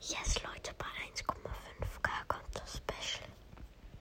Yes,